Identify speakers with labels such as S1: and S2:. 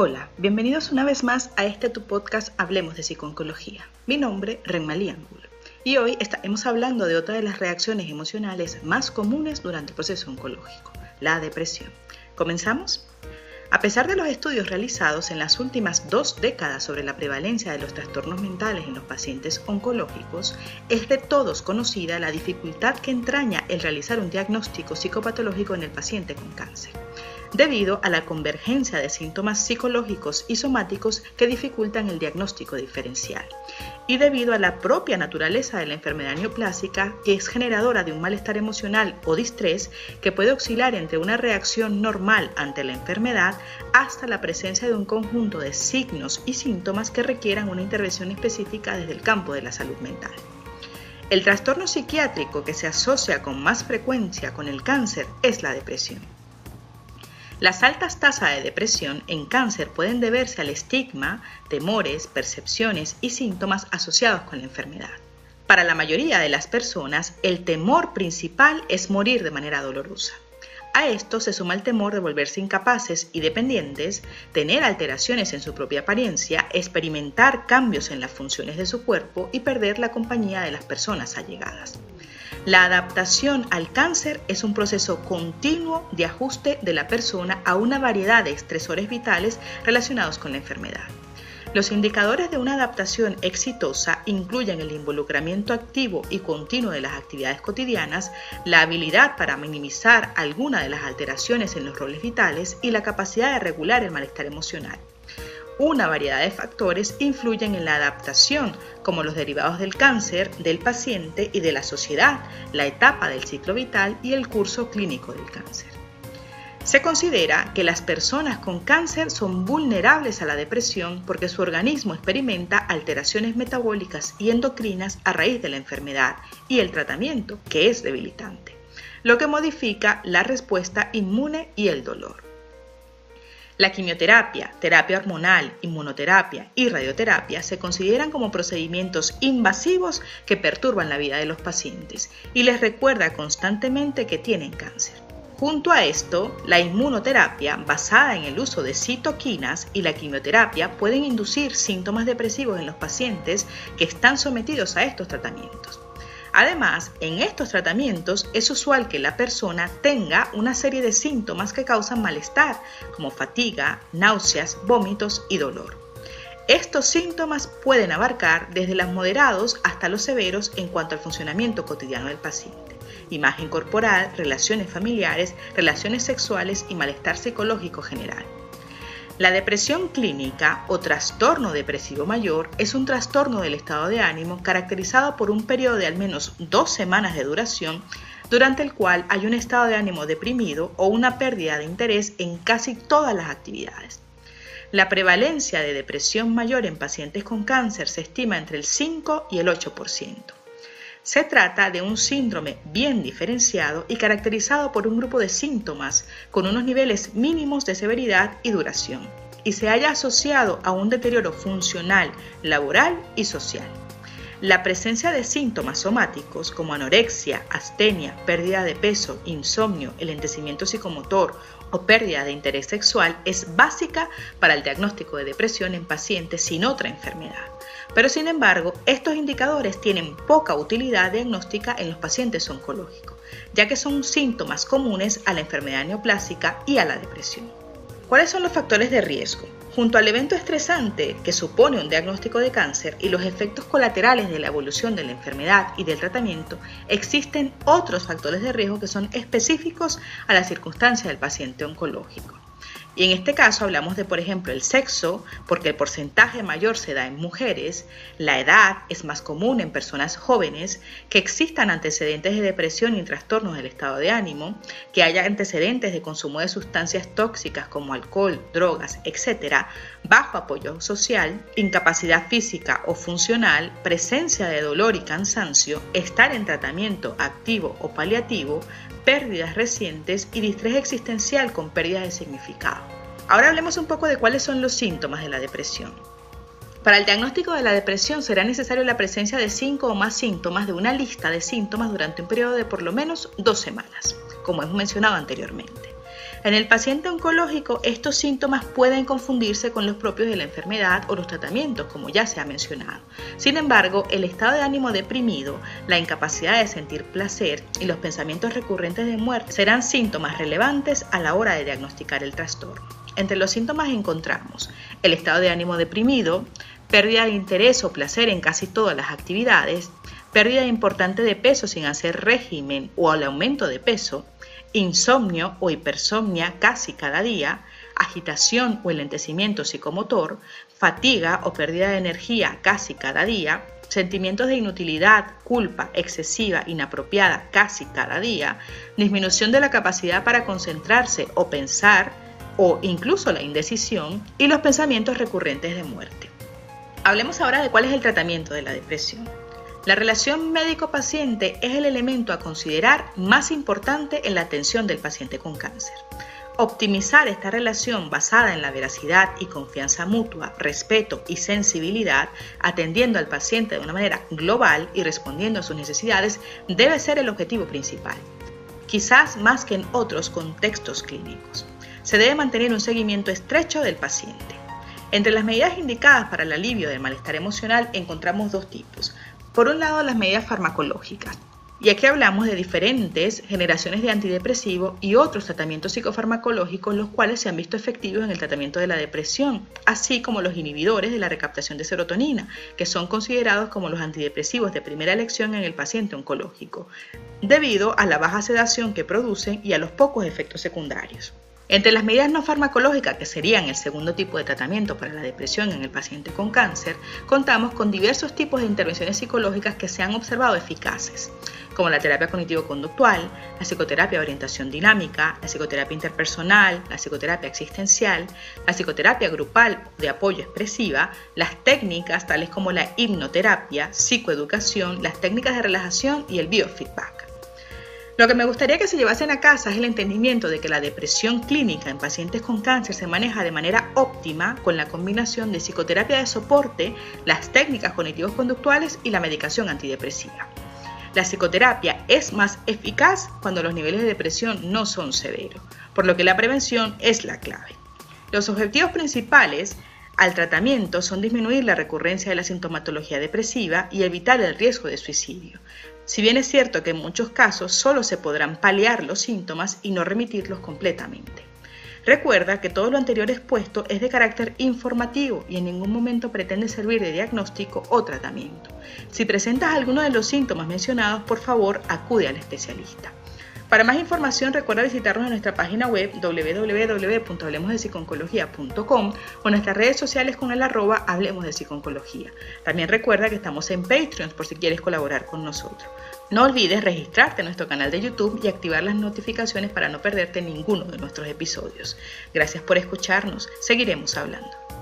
S1: Hola, bienvenidos una vez más a este tu podcast Hablemos de Psicooncología. Mi nombre, Renmalí Angulo. Y hoy estaremos hablando de otra de las reacciones emocionales más comunes durante el proceso oncológico, la depresión. ¿Comenzamos? A pesar de los estudios realizados en las últimas dos décadas sobre la prevalencia de los trastornos mentales en los pacientes oncológicos, es de todos conocida la dificultad que entraña el realizar un diagnóstico psicopatológico en el paciente con cáncer debido a la convergencia de síntomas psicológicos y somáticos que dificultan el diagnóstico diferencial y debido a la propia naturaleza de la enfermedad neoplásica que es generadora de un malestar emocional o distrés que puede oscilar entre una reacción normal ante la enfermedad hasta la presencia de un conjunto de signos y síntomas que requieran una intervención específica desde el campo de la salud mental. El trastorno psiquiátrico que se asocia con más frecuencia con el cáncer es la depresión. Las altas tasas de depresión en cáncer pueden deberse al estigma, temores, percepciones y síntomas asociados con la enfermedad. Para la mayoría de las personas, el temor principal es morir de manera dolorosa. A esto se suma el temor de volverse incapaces y dependientes, tener alteraciones en su propia apariencia, experimentar cambios en las funciones de su cuerpo y perder la compañía de las personas allegadas. La adaptación al cáncer es un proceso continuo de ajuste de la persona a una variedad de estresores vitales relacionados con la enfermedad. Los indicadores de una adaptación exitosa incluyen el involucramiento activo y continuo de las actividades cotidianas, la habilidad para minimizar alguna de las alteraciones en los roles vitales y la capacidad de regular el malestar emocional una variedad de factores influyen en la adaptación, como los derivados del cáncer, del paciente y de la sociedad, la etapa del ciclo vital y el curso clínico del cáncer. Se considera que las personas con cáncer son vulnerables a la depresión porque su organismo experimenta alteraciones metabólicas y endocrinas a raíz de la enfermedad y el tratamiento, que es debilitante, lo que modifica la respuesta inmune y el dolor. La quimioterapia, terapia hormonal, inmunoterapia y radioterapia se consideran como procedimientos invasivos que perturban la vida de los pacientes y les recuerda constantemente que tienen cáncer. Junto a esto, la inmunoterapia basada en el uso de citoquinas y la quimioterapia pueden inducir síntomas depresivos en los pacientes que están sometidos a estos tratamientos. Además, en estos tratamientos es usual que la persona tenga una serie de síntomas que causan malestar, como fatiga, náuseas, vómitos y dolor. Estos síntomas pueden abarcar desde los moderados hasta los severos en cuanto al funcionamiento cotidiano del paciente. Imagen corporal, relaciones familiares, relaciones sexuales y malestar psicológico general. La depresión clínica o trastorno depresivo mayor es un trastorno del estado de ánimo caracterizado por un periodo de al menos dos semanas de duración durante el cual hay un estado de ánimo deprimido o una pérdida de interés en casi todas las actividades. La prevalencia de depresión mayor en pacientes con cáncer se estima entre el 5 y el 8%. Se trata de un síndrome bien diferenciado y caracterizado por un grupo de síntomas con unos niveles mínimos de severidad y duración, y se haya asociado a un deterioro funcional, laboral y social. La presencia de síntomas somáticos como anorexia, astenia, pérdida de peso, insomnio, el enlentecimiento psicomotor o pérdida de interés sexual es básica para el diagnóstico de depresión en pacientes sin otra enfermedad. Pero sin embargo, estos indicadores tienen poca utilidad diagnóstica en los pacientes oncológicos, ya que son síntomas comunes a la enfermedad neoplásica y a la depresión. ¿Cuáles son los factores de riesgo? Junto al evento estresante que supone un diagnóstico de cáncer y los efectos colaterales de la evolución de la enfermedad y del tratamiento, existen otros factores de riesgo que son específicos a la circunstancia del paciente oncológico. Y en este caso hablamos de, por ejemplo, el sexo, porque el porcentaje mayor se da en mujeres, la edad es más común en personas jóvenes, que existan antecedentes de depresión y trastornos del estado de ánimo, que haya antecedentes de consumo de sustancias tóxicas como alcohol, drogas, etc., bajo apoyo social, incapacidad física o funcional, presencia de dolor y cansancio, estar en tratamiento activo o paliativo, pérdidas recientes y distrés existencial con pérdida de significado. Ahora hablemos un poco de cuáles son los síntomas de la depresión. Para el diagnóstico de la depresión será necesario la presencia de cinco o más síntomas de una lista de síntomas durante un periodo de por lo menos dos semanas, como hemos mencionado anteriormente. En el paciente oncológico, estos síntomas pueden confundirse con los propios de la enfermedad o los tratamientos, como ya se ha mencionado. Sin embargo, el estado de ánimo deprimido, la incapacidad de sentir placer y los pensamientos recurrentes de muerte serán síntomas relevantes a la hora de diagnosticar el trastorno. Entre los síntomas encontramos el estado de ánimo deprimido, pérdida de interés o placer en casi todas las actividades, pérdida importante de peso sin hacer régimen o el aumento de peso, insomnio o hipersomnia casi cada día, agitación o enlentecimiento psicomotor, fatiga o pérdida de energía casi cada día, sentimientos de inutilidad, culpa excesiva, inapropiada casi cada día, disminución de la capacidad para concentrarse o pensar, o incluso la indecisión, y los pensamientos recurrentes de muerte. Hablemos ahora de cuál es el tratamiento de la depresión. La relación médico-paciente es el elemento a considerar más importante en la atención del paciente con cáncer. Optimizar esta relación basada en la veracidad y confianza mutua, respeto y sensibilidad, atendiendo al paciente de una manera global y respondiendo a sus necesidades, debe ser el objetivo principal, quizás más que en otros contextos clínicos. Se debe mantener un seguimiento estrecho del paciente. Entre las medidas indicadas para el alivio del malestar emocional encontramos dos tipos, por un lado, las medidas farmacológicas. Y aquí hablamos de diferentes generaciones de antidepresivos y otros tratamientos psicofarmacológicos, los cuales se han visto efectivos en el tratamiento de la depresión, así como los inhibidores de la recaptación de serotonina, que son considerados como los antidepresivos de primera elección en el paciente oncológico, debido a la baja sedación que producen y a los pocos efectos secundarios. Entre las medidas no farmacológicas, que serían el segundo tipo de tratamiento para la depresión en el paciente con cáncer, contamos con diversos tipos de intervenciones psicológicas que se han observado eficaces, como la terapia cognitivo-conductual, la psicoterapia orientación dinámica, la psicoterapia interpersonal, la psicoterapia existencial, la psicoterapia grupal de apoyo expresiva, las técnicas tales como la hipnoterapia, psicoeducación, las técnicas de relajación y el biofeedback. Lo que me gustaría que se llevasen a casa es el entendimiento de que la depresión clínica en pacientes con cáncer se maneja de manera óptima con la combinación de psicoterapia de soporte, las técnicas cognitivos conductuales y la medicación antidepresiva. La psicoterapia es más eficaz cuando los niveles de depresión no son severos, por lo que la prevención es la clave. Los objetivos principales al tratamiento son disminuir la recurrencia de la sintomatología depresiva y evitar el riesgo de suicidio. Si bien es cierto que en muchos casos solo se podrán paliar los síntomas y no remitirlos completamente. Recuerda que todo lo anterior expuesto es de carácter informativo y en ningún momento pretende servir de diagnóstico o tratamiento. Si presentas alguno de los síntomas mencionados, por favor acude al especialista. Para más información recuerda visitarnos en nuestra página web www.hablemosdepsiconcología.com o en nuestras redes sociales con el arroba Hablemos de Psiconcología. También recuerda que estamos en Patreon por si quieres colaborar con nosotros. No olvides registrarte en nuestro canal de YouTube y activar las notificaciones para no perderte ninguno de nuestros episodios. Gracias por escucharnos. Seguiremos hablando.